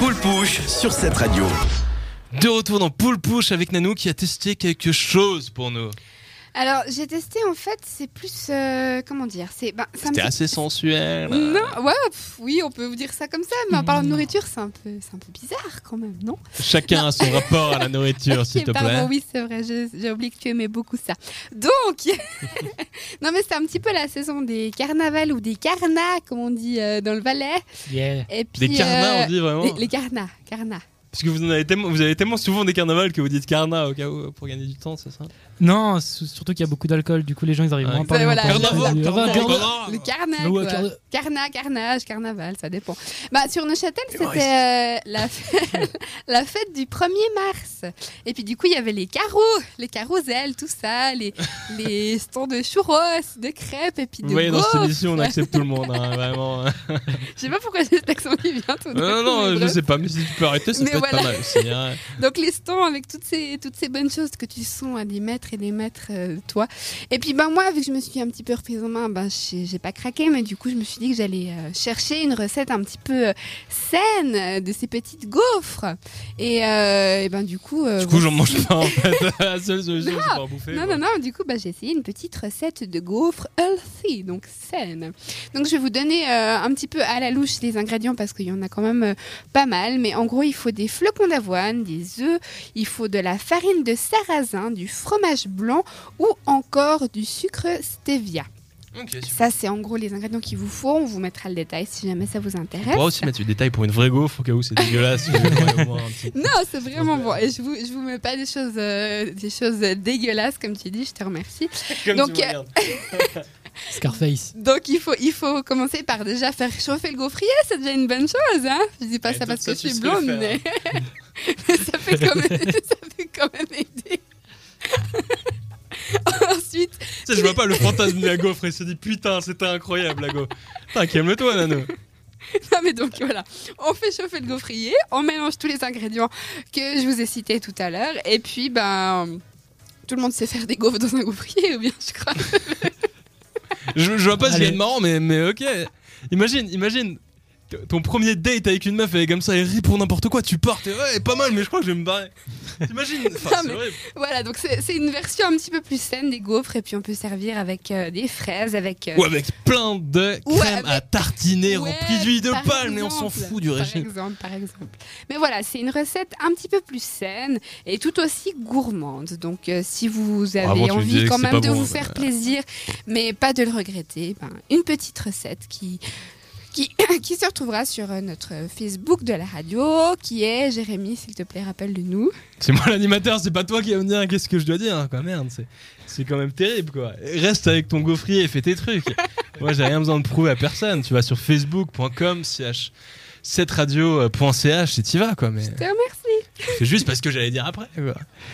Poule Pouche sur cette radio. De retour dans Poule Pouche avec Nanou qui a testé quelque chose pour nous. Alors, j'ai testé en fait, c'est plus. euh, comment dire c'est, ben, ça me C'était fait- assez sensuel. Non, ouais, pff, oui, on peut vous dire ça comme ça, mais en parlant de nourriture, c'est un peu, c'est un peu bizarre quand même, non? Chacun a son rapport à la nourriture, s'il Ok, te plaît. Pardon, oui, c'est vrai, je- j'ai oublié que tu aimais beaucoup ça. Donc, non, mais c'est un petit peu la saison des carnavals ou des carnats, comme on dit euh, dans le Valais. Yeah. Et puis, Des carnats, euh, on dit vraiment Les, les carnats, carnats. Parce que vous, en avez tellement, vous avez tellement souvent des carnavals que vous dites carnat au cas où pour gagner du temps, c'est ça? Non, surtout qu'il y a beaucoup d'alcool, du coup les gens ils arrivent Ouais. moins à parler. Voilà. Carnaval, Ah, carnaval, carnaval. Le ouais, carna- carnage, carnaval, ça dépend. Bah, sur Neuchâtel, c'était euh, la, fête, la fête du 1er mars. Et puis, du coup, il y avait les carreaux, les carousels, tout ça, les, les stands de churros, de crêpes, et puis de Vous voyez, dans cette émission, on accepte tout le monde, hein, vraiment. Je sais pas pourquoi j'ai cet accent qui vient tout Non, coup, non, mais je sais pas, mais si tu peux arrêter, ça Être pas voilà. mal aussi. hein. Donc les stands avec toutes ces, toutes ces bonnes choses que tu sens à des mètres et des mètres euh, toi. Et puis ben moi, vu que je me suis un petit peu reprise en main, ben j'ai pas craqué, mais du coup je me suis dit que j'allais euh, chercher une recette un petit peu euh, saine euh, de ces petites gaufres. Et, et ben du coup... Du coup, j'en mange pas en fait. La seule solution, c'est pas en bouffer. non, non, non, du coup, bah, j'ai essayé une petite recette de gaufres healthy, donc saine. Donc, je vais vous donner un petit peu à la louche les ingrédients parce qu'il y en a quand même pas mal. Mais en gros, il faut des flocons d'avoine, des œufs, il faut de la farine de sarrasin, du fromage blanc ou encore du sucre stevia. Ça, c'est en gros les ingrédients qu'il vous faut. On vous mettra le détail si jamais ça vous On intéresse. pourra aussi mettre du détail pour une vraie gaufre au cas où c'est dégueulasse. Petit- Non, c'est vraiment bon. Et je vous, je vous mets pas des choses, euh, des choses dégueulasses, comme tu dis, je te remercie. Comme Donc, tu euh. Scarface. Donc il faut, il faut commencer par déjà faire chauffer le gaufrier, c'est déjà une bonne chose. Hein je dis pas Et ça parce ça, que je suis le blonde, mais ça, fait quand même, ça fait quand même sais, je vois pas le fantasme de la gaufre et se dit putain, c'était incroyable la gaufre. Putain, calme-toi, Nano. non mais donc voilà, on fait chauffer le gaufrier, on mélange tous les ingrédients que je vous ai cités tout à l'heure, et puis ben tout le monde sait faire des gaufres dans un gaufrier, ou bien je crois. Je, je vois pas ce qu'il y a de marrant, mais, mais ok. Imagine, imagine. Ton premier date avec une meuf, elle est comme ça, elle rit pour n'importe quoi, tu pars, t'es ouais, pas mal, mais je crois que je vais me barrer. T'imagines Enfin, mais-. Voilà, donc c'est une version un petit peu plus saine des gaufres, et puis on peut servir avec euh, des fraises, avec euh, Ou avec plein de Ouais, crème à tartiner Ouais, remplie d'huile de par palme, et on s'en fout du Par régime. exemple, par exemple. Mais voilà, c'est une recette un petit peu plus saine et tout aussi gourmande. Donc, euh, si vous avez envie quand même de bon, vous mais- faire plaisir, mais pas de le regretter, ben, une petite recette qui. Qui, qui se retrouvera sur euh, notre Facebook de la radio, qui est Jérémy, s'il te plaît, rappelle-le nous. C'est moi l'animateur, c'est pas toi qui vas me dire qu'est-ce que je dois dire, quoi. Merde, c'est, c'est quand même terrible, quoi. Reste avec ton gaufrier et fais tes trucs. moi, j'ai rien besoin de prouver à personne. Tu vas sur facebook.com, ch 7radio.ch et t'y vas, quoi. Mais Je te remercie. c'est juste parce que j'allais dire après, quoi.